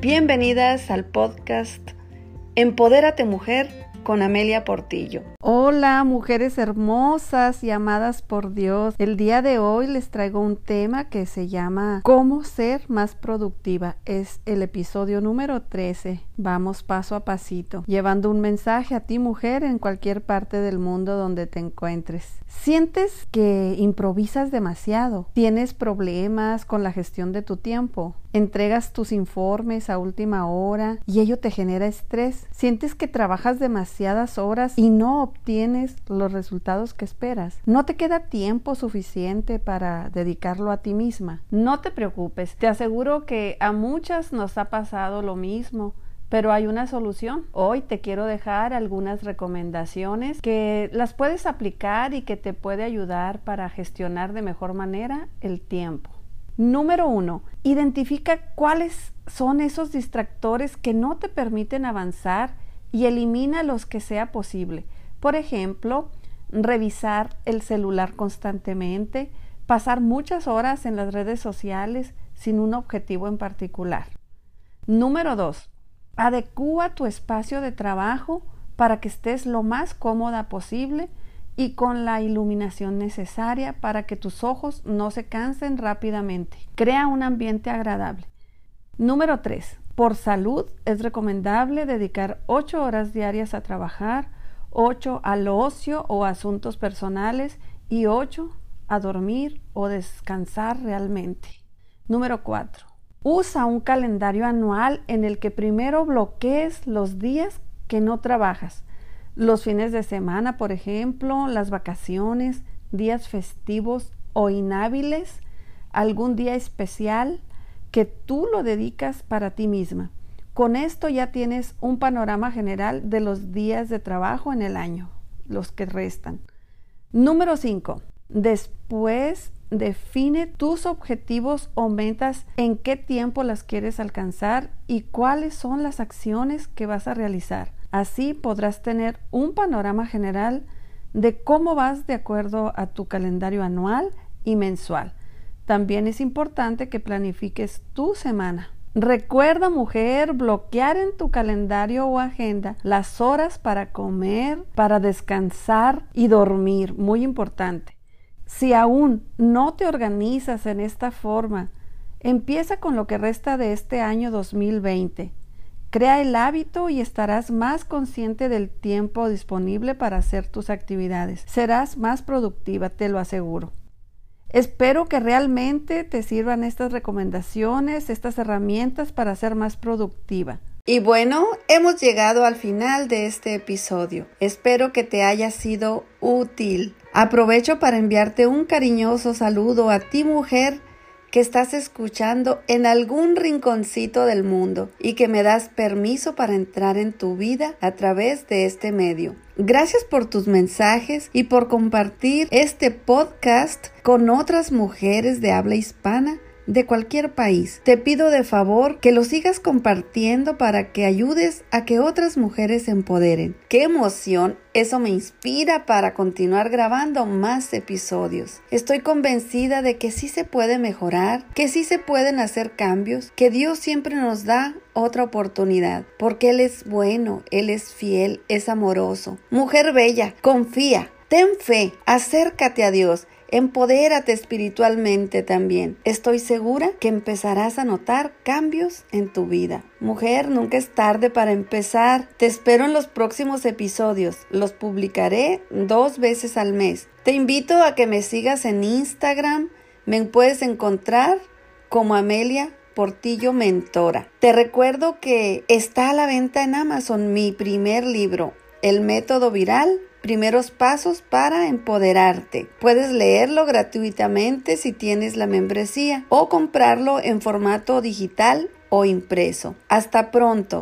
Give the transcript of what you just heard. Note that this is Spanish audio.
Bienvenidas al podcast Empodérate Mujer con Amelia Portillo. Hola mujeres hermosas y amadas por Dios. El día de hoy les traigo un tema que se llama ¿Cómo ser más productiva? Es el episodio número 13. Vamos paso a pasito, llevando un mensaje a ti mujer en cualquier parte del mundo donde te encuentres. ¿Sientes que improvisas demasiado? ¿Tienes problemas con la gestión de tu tiempo? ¿Entregas tus informes a última hora y ello te genera estrés? ¿Sientes que trabajas demasiadas horas y no obtienes los resultados que esperas? ¿No te queda tiempo suficiente para dedicarlo a ti misma? No te preocupes, te aseguro que a muchas nos ha pasado lo mismo pero hay una solución. Hoy te quiero dejar algunas recomendaciones que las puedes aplicar y que te puede ayudar para gestionar de mejor manera el tiempo. Número uno, identifica cuáles son esos distractores que no te permiten avanzar y elimina los que sea posible. Por ejemplo, revisar el celular constantemente, pasar muchas horas en las redes sociales sin un objetivo en particular. Número dos, Adecúa tu espacio de trabajo para que estés lo más cómoda posible y con la iluminación necesaria para que tus ojos no se cansen rápidamente. Crea un ambiente agradable. Número 3. Por salud es recomendable dedicar 8 horas diarias a trabajar, 8 al ocio o asuntos personales y 8 a dormir o descansar realmente. Número 4. Usa un calendario anual en el que primero bloquees los días que no trabajas. Los fines de semana, por ejemplo, las vacaciones, días festivos o inhábiles, algún día especial que tú lo dedicas para ti misma. Con esto ya tienes un panorama general de los días de trabajo en el año, los que restan. Número 5. Después define tus objetivos o metas, en qué tiempo las quieres alcanzar y cuáles son las acciones que vas a realizar. Así podrás tener un panorama general de cómo vas de acuerdo a tu calendario anual y mensual. También es importante que planifiques tu semana. Recuerda, mujer, bloquear en tu calendario o agenda las horas para comer, para descansar y dormir. Muy importante. Si aún no te organizas en esta forma, empieza con lo que resta de este año 2020. Crea el hábito y estarás más consciente del tiempo disponible para hacer tus actividades. Serás más productiva, te lo aseguro. Espero que realmente te sirvan estas recomendaciones, estas herramientas para ser más productiva. Y bueno, hemos llegado al final de este episodio. Espero que te haya sido útil. Aprovecho para enviarte un cariñoso saludo a ti mujer que estás escuchando en algún rinconcito del mundo y que me das permiso para entrar en tu vida a través de este medio. Gracias por tus mensajes y por compartir este podcast con otras mujeres de habla hispana de cualquier país. Te pido de favor que lo sigas compartiendo para que ayudes a que otras mujeres se empoderen. ¡Qué emoción! Eso me inspira para continuar grabando más episodios. Estoy convencida de que sí se puede mejorar, que sí se pueden hacer cambios, que Dios siempre nos da otra oportunidad, porque Él es bueno, Él es fiel, es amoroso. Mujer bella, confía, ten fe, acércate a Dios Empodérate espiritualmente también. Estoy segura que empezarás a notar cambios en tu vida. Mujer, nunca es tarde para empezar. Te espero en los próximos episodios. Los publicaré dos veces al mes. Te invito a que me sigas en Instagram. Me puedes encontrar como Amelia Portillo Mentora. Te recuerdo que está a la venta en Amazon mi primer libro, El método viral primeros pasos para empoderarte. Puedes leerlo gratuitamente si tienes la membresía o comprarlo en formato digital o impreso. Hasta pronto.